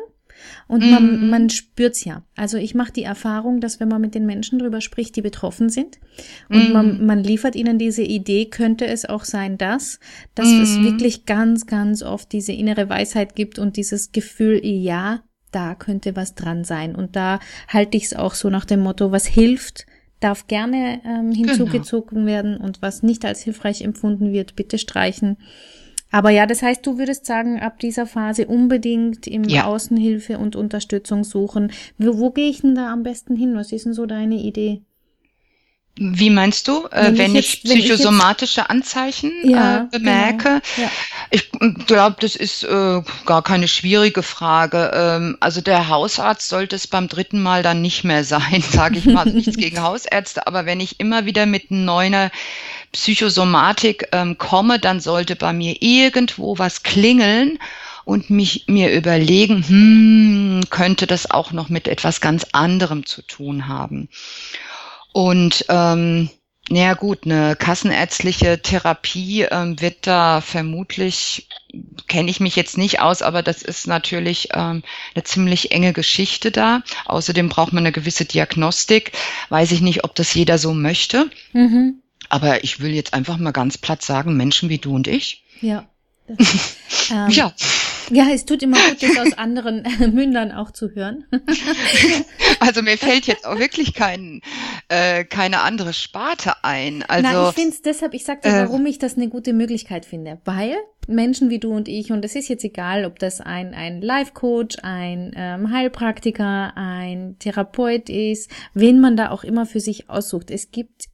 Und mm. man, mhm. man spürt's ja. Also ich mache die Erfahrung, dass wenn man mit den Menschen drüber spricht, die betroffen sind, und mm. man, man liefert ihnen diese Idee, könnte es auch sein, dass, dass mm. es mhm. wirklich ganz, ganz oft diese innere Weisheit gibt und dieses Gefühl, ja, da könnte was dran sein. Und da halte ich es auch so nach dem Motto, was hilft, darf gerne ähm, hinzugezogen genau. werden und was nicht als hilfreich empfunden wird, bitte streichen. Aber ja, das heißt, du würdest sagen, ab dieser Phase unbedingt im ja. Außenhilfe und Unterstützung suchen. Wo, wo gehe ich denn da am besten hin? Was ist denn so deine Idee? Wie meinst du, äh, wenn, wenn ich, jetzt, psychosomatische ich Anzeichen ja, äh, bemerke? Genau. Ja. Ich glaube, das ist äh, gar keine schwierige Frage. Ähm, also der Hausarzt sollte es beim dritten Mal dann nicht mehr sein, *laughs* sage ich mal. nichts gegen *laughs* Hausärzte, aber wenn ich immer wieder mit neuer Psychosomatik ähm, komme, dann sollte bei mir irgendwo was klingeln und mich mir überlegen, hm, könnte das auch noch mit etwas ganz anderem zu tun haben. Und ähm, ja gut, eine kassenärztliche Therapie ähm, wird da vermutlich, kenne ich mich jetzt nicht aus, aber das ist natürlich ähm, eine ziemlich enge Geschichte da. Außerdem braucht man eine gewisse Diagnostik. Weiß ich nicht, ob das jeder so möchte. Mhm. Aber ich will jetzt einfach mal ganz platt sagen, Menschen wie du und ich. Ja. Das, *laughs* ähm, ja. Ja, es tut immer gut, das aus anderen Mündern auch zu hören. *laughs* also mir fällt jetzt auch wirklich kein, äh, keine andere Sparte ein. Also, Na, ich finde es deshalb, ich sag dir, äh, warum ich das eine gute Möglichkeit finde. Weil Menschen wie du und ich, und es ist jetzt egal, ob das ein, ein Life-Coach, ein ähm, Heilpraktiker, ein Therapeut ist, wen man da auch immer für sich aussucht. Es gibt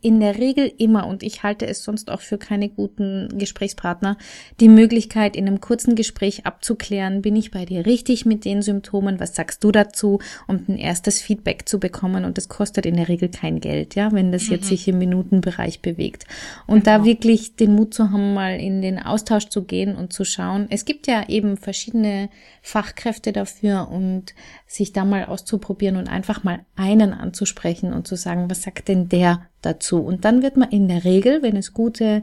in der Regel immer, und ich halte es sonst auch für keine guten Gesprächspartner, die Möglichkeit, in einem kurzen Gespräch abzuklären, bin ich bei dir richtig mit den Symptomen, was sagst du dazu, um ein erstes Feedback zu bekommen. Und das kostet in der Regel kein Geld, ja, wenn das mhm. jetzt sich im Minutenbereich bewegt. Und genau. da wirklich den Mut zu haben, mal in den Austausch zu gehen und zu schauen. Es gibt ja eben verschiedene Fachkräfte dafür und sich da mal auszuprobieren und einfach mal einen anzusprechen und zu sagen, was sagt denn der dazu? Und dann wird man in der Regel, wenn es gute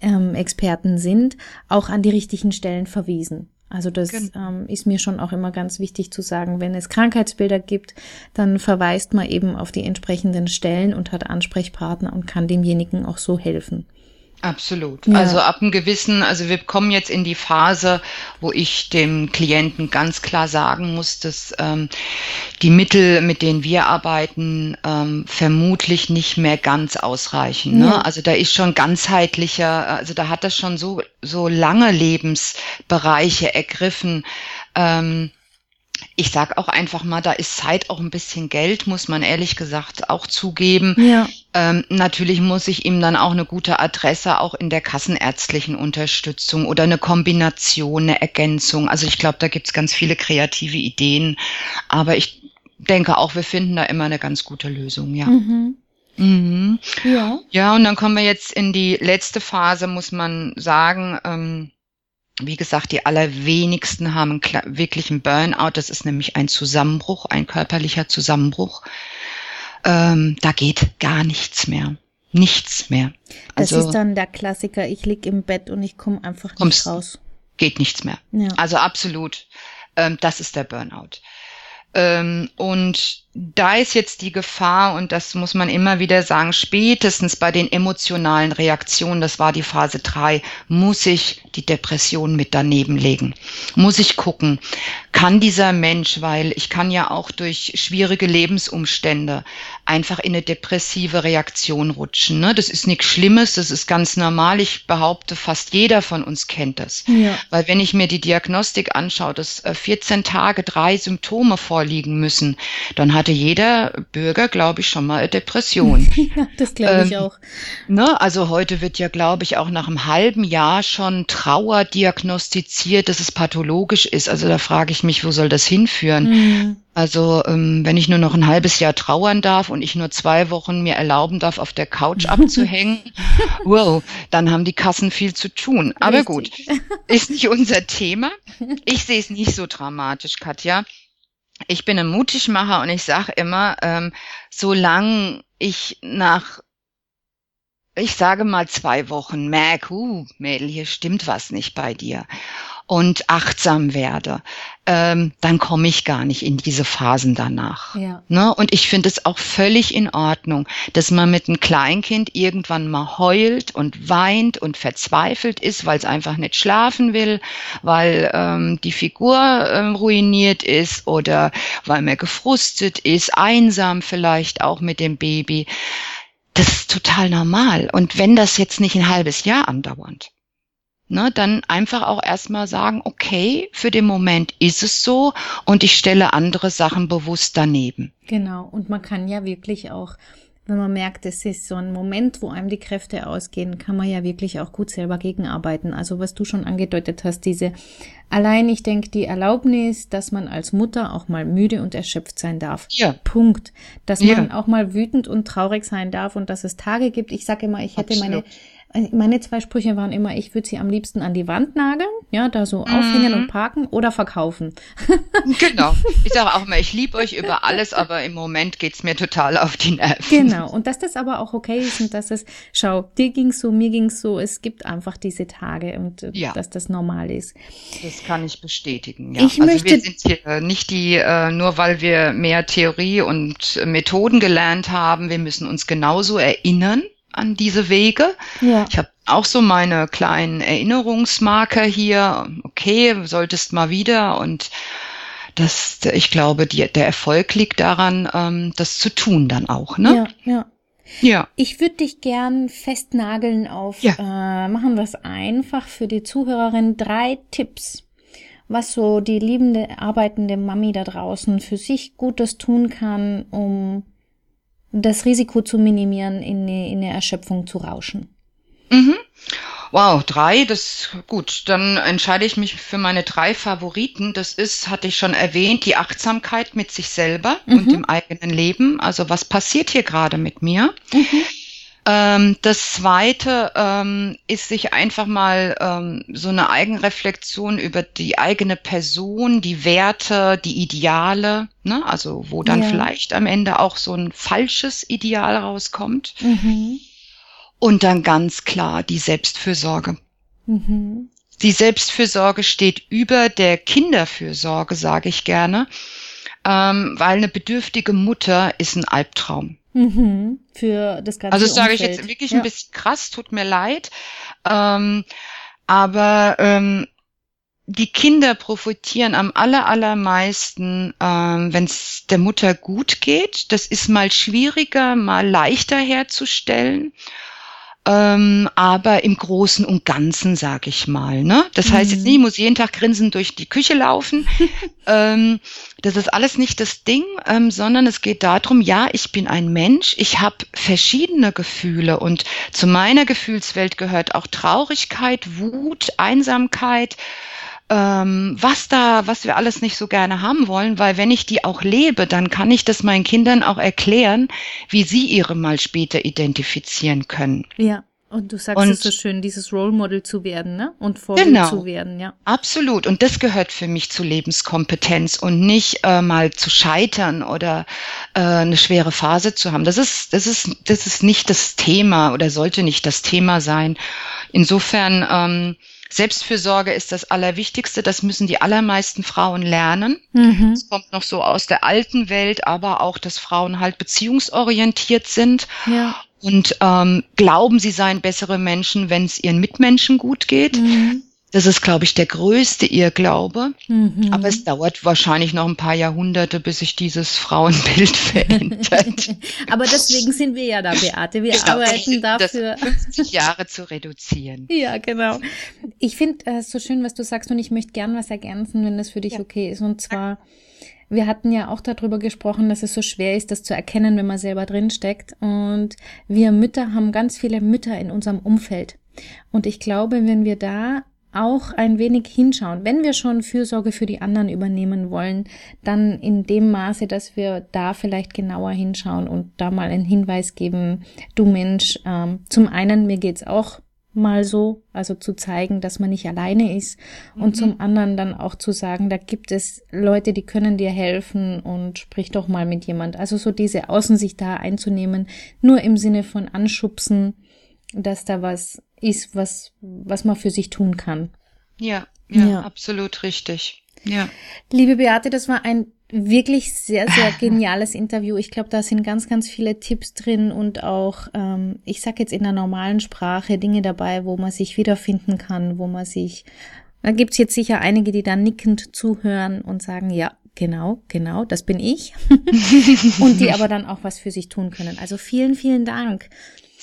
ähm, Experten sind, auch an die richtigen Stellen verwiesen. Also das ähm, ist mir schon auch immer ganz wichtig zu sagen, wenn es Krankheitsbilder gibt, dann verweist man eben auf die entsprechenden Stellen und hat Ansprechpartner und kann demjenigen auch so helfen. Absolut. Ja. Also ab einem gewissen, also wir kommen jetzt in die Phase, wo ich dem Klienten ganz klar sagen muss, dass ähm, die Mittel, mit denen wir arbeiten, ähm, vermutlich nicht mehr ganz ausreichen. Ne? Ja. Also da ist schon ganzheitlicher, also da hat das schon so, so lange Lebensbereiche ergriffen. Ähm, ich sag auch einfach mal, da ist Zeit auch ein bisschen Geld, muss man ehrlich gesagt auch zugeben. Ja. Ähm, natürlich muss ich ihm dann auch eine gute Adresse auch in der kassenärztlichen Unterstützung oder eine Kombination, eine Ergänzung. Also ich glaube, da gibt's ganz viele kreative Ideen. Aber ich denke auch, wir finden da immer eine ganz gute Lösung, ja. Mhm. Mhm. Ja. Ja, und dann kommen wir jetzt in die letzte Phase, muss man sagen. Ähm, wie gesagt, die allerwenigsten haben wirklich einen Burnout. Das ist nämlich ein Zusammenbruch, ein körperlicher Zusammenbruch. Ähm, da geht gar nichts mehr. Nichts mehr. Also, das ist dann der Klassiker. Ich lieg im Bett und ich komme einfach nicht raus. Geht nichts mehr. Ja. Also absolut. Ähm, das ist der Burnout. Ähm, und da ist jetzt die Gefahr, und das muss man immer wieder sagen, spätestens bei den emotionalen Reaktionen, das war die Phase drei, muss ich die Depression mit daneben legen. Muss ich gucken, kann dieser Mensch, weil ich kann ja auch durch schwierige Lebensumstände einfach in eine depressive Reaktion rutschen. Ne? Das ist nichts Schlimmes, das ist ganz normal. Ich behaupte, fast jeder von uns kennt das. Ja. Weil wenn ich mir die Diagnostik anschaue, dass 14 äh, Tage drei Symptome vorliegen müssen, dann hatte jeder Bürger, glaube ich, schon mal eine Depression. *laughs* ja, das glaube ich ähm, auch. Ne? Also heute wird ja, glaube ich, auch nach einem halben Jahr schon Trauer diagnostiziert, dass es pathologisch ist. Also da frage ich mich, wo soll das hinführen? Mhm. Also ähm, wenn ich nur noch ein halbes Jahr trauern darf und ich nur zwei Wochen mir erlauben darf, auf der Couch *laughs* abzuhängen, wow, dann haben die Kassen viel zu tun. Aber Richtig. gut, ist nicht unser Thema. Ich sehe es nicht so dramatisch, Katja. Ich bin ein Mutigmacher und ich sage immer, ähm, solange ich nach ich sage mal zwei Wochen merke, uh, Mädel, hier stimmt was nicht bei dir und achtsam werde, ähm, dann komme ich gar nicht in diese Phasen danach. Ja. Ne? Und ich finde es auch völlig in Ordnung, dass man mit einem Kleinkind irgendwann mal heult und weint und verzweifelt ist, weil es einfach nicht schlafen will, weil ähm, die Figur ähm, ruiniert ist oder weil man gefrustet ist, einsam vielleicht auch mit dem Baby. Das ist total normal. Und wenn das jetzt nicht ein halbes Jahr andauert, ne, dann einfach auch erstmal sagen, okay, für den Moment ist es so und ich stelle andere Sachen bewusst daneben. Genau, und man kann ja wirklich auch, wenn man merkt, es ist so ein Moment, wo einem die Kräfte ausgehen, kann man ja wirklich auch gut selber gegenarbeiten. Also was du schon angedeutet hast, diese allein, ich denke, die Erlaubnis, dass man als Mutter auch mal müde und erschöpft sein darf. Ja. Punkt. Dass man ja. auch mal wütend und traurig sein darf und dass es Tage gibt. Ich sage immer, ich hätte Absolut. meine meine zwei Sprüche waren immer, ich würde sie am liebsten an die Wand nageln, ja, da so aufhängen mhm. und parken oder verkaufen. *laughs* genau. Ich sage auch immer, ich liebe euch über alles, *laughs* aber im Moment geht's mir total auf die Nerven. Genau. Und dass das aber auch okay ist und dass es, schau, dir ging's so, mir ging's so, es gibt einfach diese Tage und äh, ja. dass das normal ist. Das kann ich bestätigen, ja. Ich also möchte, wir sind hier nicht die, äh, nur weil wir mehr Theorie und Methoden gelernt haben, wir müssen uns genauso erinnern an diese Wege. Ja. Ich habe auch so meine kleinen Erinnerungsmarker hier. Okay, solltest mal wieder und das, ich glaube, die, der Erfolg liegt daran, ähm, das zu tun dann auch, ne? Ja, ja. Ja. Ich würde dich gern festnageln auf, ja. äh, machen wir es einfach für die Zuhörerin, drei Tipps, was so die liebende, arbeitende Mami da draußen für sich Gutes tun kann, um das Risiko zu minimieren, in eine, in eine Erschöpfung zu rauschen. Mhm. Wow, drei, das gut. Dann entscheide ich mich für meine drei Favoriten. Das ist, hatte ich schon erwähnt, die Achtsamkeit mit sich selber mhm. und dem eigenen Leben. Also was passiert hier gerade mit mir? Mhm. Ähm, das zweite ähm, ist sich einfach mal ähm, so eine Eigenreflexion über die eigene Person, die Werte, die Ideale, ne? also wo dann ja. vielleicht am Ende auch so ein falsches Ideal rauskommt. Mhm. Und dann ganz klar die Selbstfürsorge. Mhm. Die Selbstfürsorge steht über der Kinderfürsorge, sage ich gerne, ähm, weil eine bedürftige Mutter ist ein Albtraum. Mhm, für das ganze Also das sage ich jetzt wirklich ja. ein bisschen krass, tut mir leid. Ähm, aber ähm, die Kinder profitieren am aller, allermeisten, ähm, wenn es der Mutter gut geht. Das ist mal schwieriger, mal leichter herzustellen. Ähm, aber im Großen und Ganzen, sag ich mal. Ne? Das heißt jetzt mhm. nicht, ich muss jeden Tag grinsend durch die Küche laufen. *laughs* ähm, das ist alles nicht das Ding, ähm, sondern es geht darum, ja, ich bin ein Mensch, ich habe verschiedene Gefühle und zu meiner Gefühlswelt gehört auch Traurigkeit, Wut, Einsamkeit, ähm, was da, was wir alles nicht so gerne haben wollen, weil wenn ich die auch lebe, dann kann ich das meinen Kindern auch erklären, wie sie ihre mal später identifizieren können. Ja. Und du sagst und, es so schön, dieses Role Model zu werden, ne? Und Vorbild genau, zu werden, ja. Absolut. Und das gehört für mich zu Lebenskompetenz und nicht äh, mal zu scheitern oder äh, eine schwere Phase zu haben. Das ist, das ist, das ist nicht das Thema oder sollte nicht das Thema sein. Insofern ähm, Selbstfürsorge ist das Allerwichtigste. Das müssen die allermeisten Frauen lernen. Mhm. Es kommt noch so aus der alten Welt, aber auch, dass Frauen halt beziehungsorientiert sind. Ja. Und ähm, glauben, sie seien bessere Menschen, wenn es ihren Mitmenschen gut geht. Mhm. Das ist, glaube ich, der größte Irrglaube. Mhm. Aber es dauert wahrscheinlich noch ein paar Jahrhunderte, bis sich dieses Frauenbild *laughs* verändert. *laughs* Aber deswegen sind wir ja da, Beate. Wir genau, arbeiten dafür. 50 Jahre zu reduzieren. *laughs* Ja, genau. Ich finde es äh, so schön, was du sagst und ich möchte gern was ergänzen, wenn das für dich ja. okay ist. Und zwar, wir hatten ja auch darüber gesprochen, dass es so schwer ist, das zu erkennen, wenn man selber drin steckt. Und wir Mütter haben ganz viele Mütter in unserem Umfeld. Und ich glaube, wenn wir da auch ein wenig hinschauen. Wenn wir schon Fürsorge für die anderen übernehmen wollen, dann in dem Maße, dass wir da vielleicht genauer hinschauen und da mal einen Hinweis geben, du Mensch, ähm, zum einen, mir geht's auch mal so, also zu zeigen, dass man nicht alleine ist mhm. und zum anderen dann auch zu sagen, da gibt es Leute, die können dir helfen und sprich doch mal mit jemand. Also so diese Außensicht da einzunehmen, nur im Sinne von anschubsen, dass da was ist, was, was man für sich tun kann. Ja, ja, ja. absolut richtig. Ja. Liebe Beate, das war ein wirklich sehr, sehr *laughs* geniales Interview. Ich glaube, da sind ganz, ganz viele Tipps drin und auch, ähm, ich sag jetzt in der normalen Sprache, Dinge dabei, wo man sich wiederfinden kann, wo man sich, da gibt's jetzt sicher einige, die da nickend zuhören und sagen, ja, genau, genau, das bin ich. *laughs* und die aber dann auch was für sich tun können. Also vielen, vielen Dank.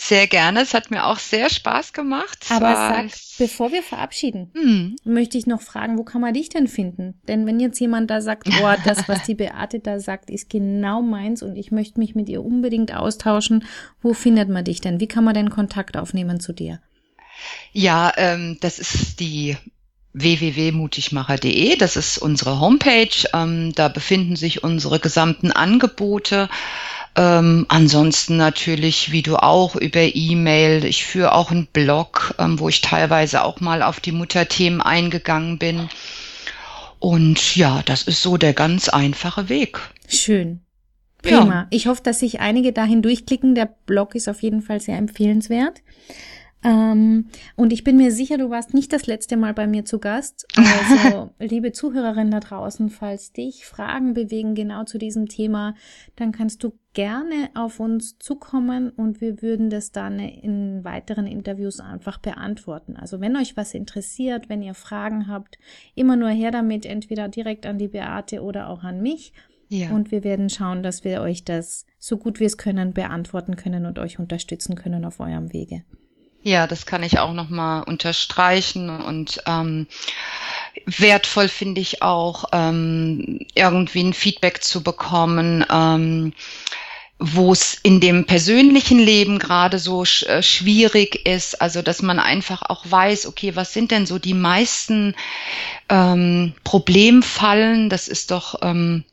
Sehr gerne. Es hat mir auch sehr Spaß gemacht. Aber sag, bevor wir verabschieden, hm. möchte ich noch fragen, wo kann man dich denn finden? Denn wenn jetzt jemand da sagt, boah, das, was *laughs* die Beate da sagt, ist genau meins und ich möchte mich mit ihr unbedingt austauschen, wo findet man dich denn? Wie kann man denn Kontakt aufnehmen zu dir? Ja, ähm, das ist die www.mutigmacher.de. Das ist unsere Homepage. Ähm, da befinden sich unsere gesamten Angebote. Ähm, ansonsten natürlich, wie du auch, über E-Mail. Ich führe auch einen Blog, ähm, wo ich teilweise auch mal auf die Mutterthemen eingegangen bin. Und ja, das ist so der ganz einfache Weg. Schön. Prima. Ja. Ich hoffe, dass sich einige dahin durchklicken. Der Blog ist auf jeden Fall sehr empfehlenswert. Ähm, und ich bin mir sicher, du warst nicht das letzte Mal bei mir zu Gast. Also, *laughs* liebe Zuhörerinnen da draußen, falls dich Fragen bewegen genau zu diesem Thema, dann kannst du gerne auf uns zukommen und wir würden das dann in weiteren Interviews einfach beantworten. Also wenn euch was interessiert, wenn ihr Fragen habt, immer nur her damit, entweder direkt an die Beate oder auch an mich. Ja. Und wir werden schauen, dass wir euch das so gut wir es können beantworten können und euch unterstützen können auf eurem Wege. Ja, das kann ich auch nochmal unterstreichen und ähm, wertvoll finde ich auch, ähm, irgendwie ein Feedback zu bekommen, ähm, wo es in dem persönlichen Leben gerade so sch äh, schwierig ist, also dass man einfach auch weiß, okay, was sind denn so die meisten ähm, Problemfallen? Das ist doch ähm,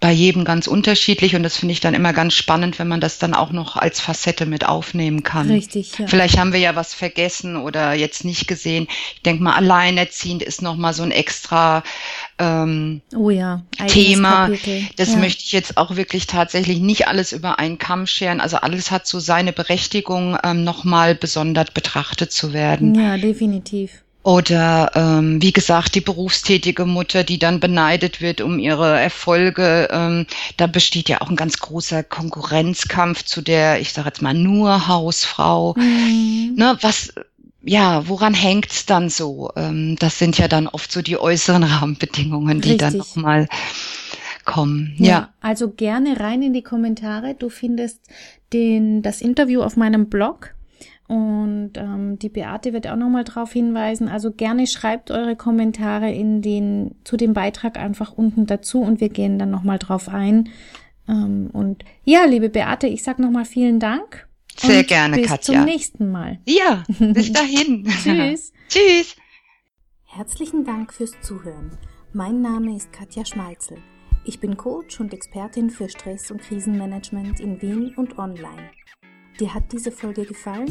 bei jedem ganz unterschiedlich und das finde ich dann immer ganz spannend, wenn man das dann auch noch als Facette mit aufnehmen kann. Richtig, ja. Vielleicht haben wir ja was vergessen oder jetzt nicht gesehen. Ich denke mal, alleinerziehend ist nochmal so ein extra ähm, oh ja, Thema. Kapitel. Das ja. möchte ich jetzt auch wirklich tatsächlich nicht alles über einen Kamm scheren. Also alles hat so seine Berechtigung, ähm, nochmal besonders betrachtet zu werden. Ja, definitiv. Oder ähm, wie gesagt, die berufstätige Mutter, die dann beneidet wird um ihre Erfolge. Ähm, da besteht ja auch ein ganz großer Konkurrenzkampf zu der, ich sage jetzt mal, nur Hausfrau. Mhm. Ne, was, ja, woran hängt's dann so? Ähm, das sind ja dann oft so die äußeren *laughs* Rahmenbedingungen, die Richtig. dann nochmal kommen. Ja. ja. Also gerne rein in die Kommentare. Du findest den, das Interview auf meinem Blog und ähm, die Beate wird auch nochmal darauf hinweisen. Also gerne schreibt eure Kommentare in den, zu dem Beitrag einfach unten dazu und wir gehen dann nochmal drauf ein. Ähm, und ja, liebe Beate, ich sag nochmal vielen Dank. Sehr gerne, bis Katja. Bis zum nächsten Mal. Ja, *laughs* bis dahin. Tschüss. *laughs* Tschüss. Herzlichen Dank fürs Zuhören. Mein Name ist Katja Schmalzel. Ich bin Coach und Expertin für Stress- und Krisenmanagement in Wien und online. Dir hat diese Folge gefallen?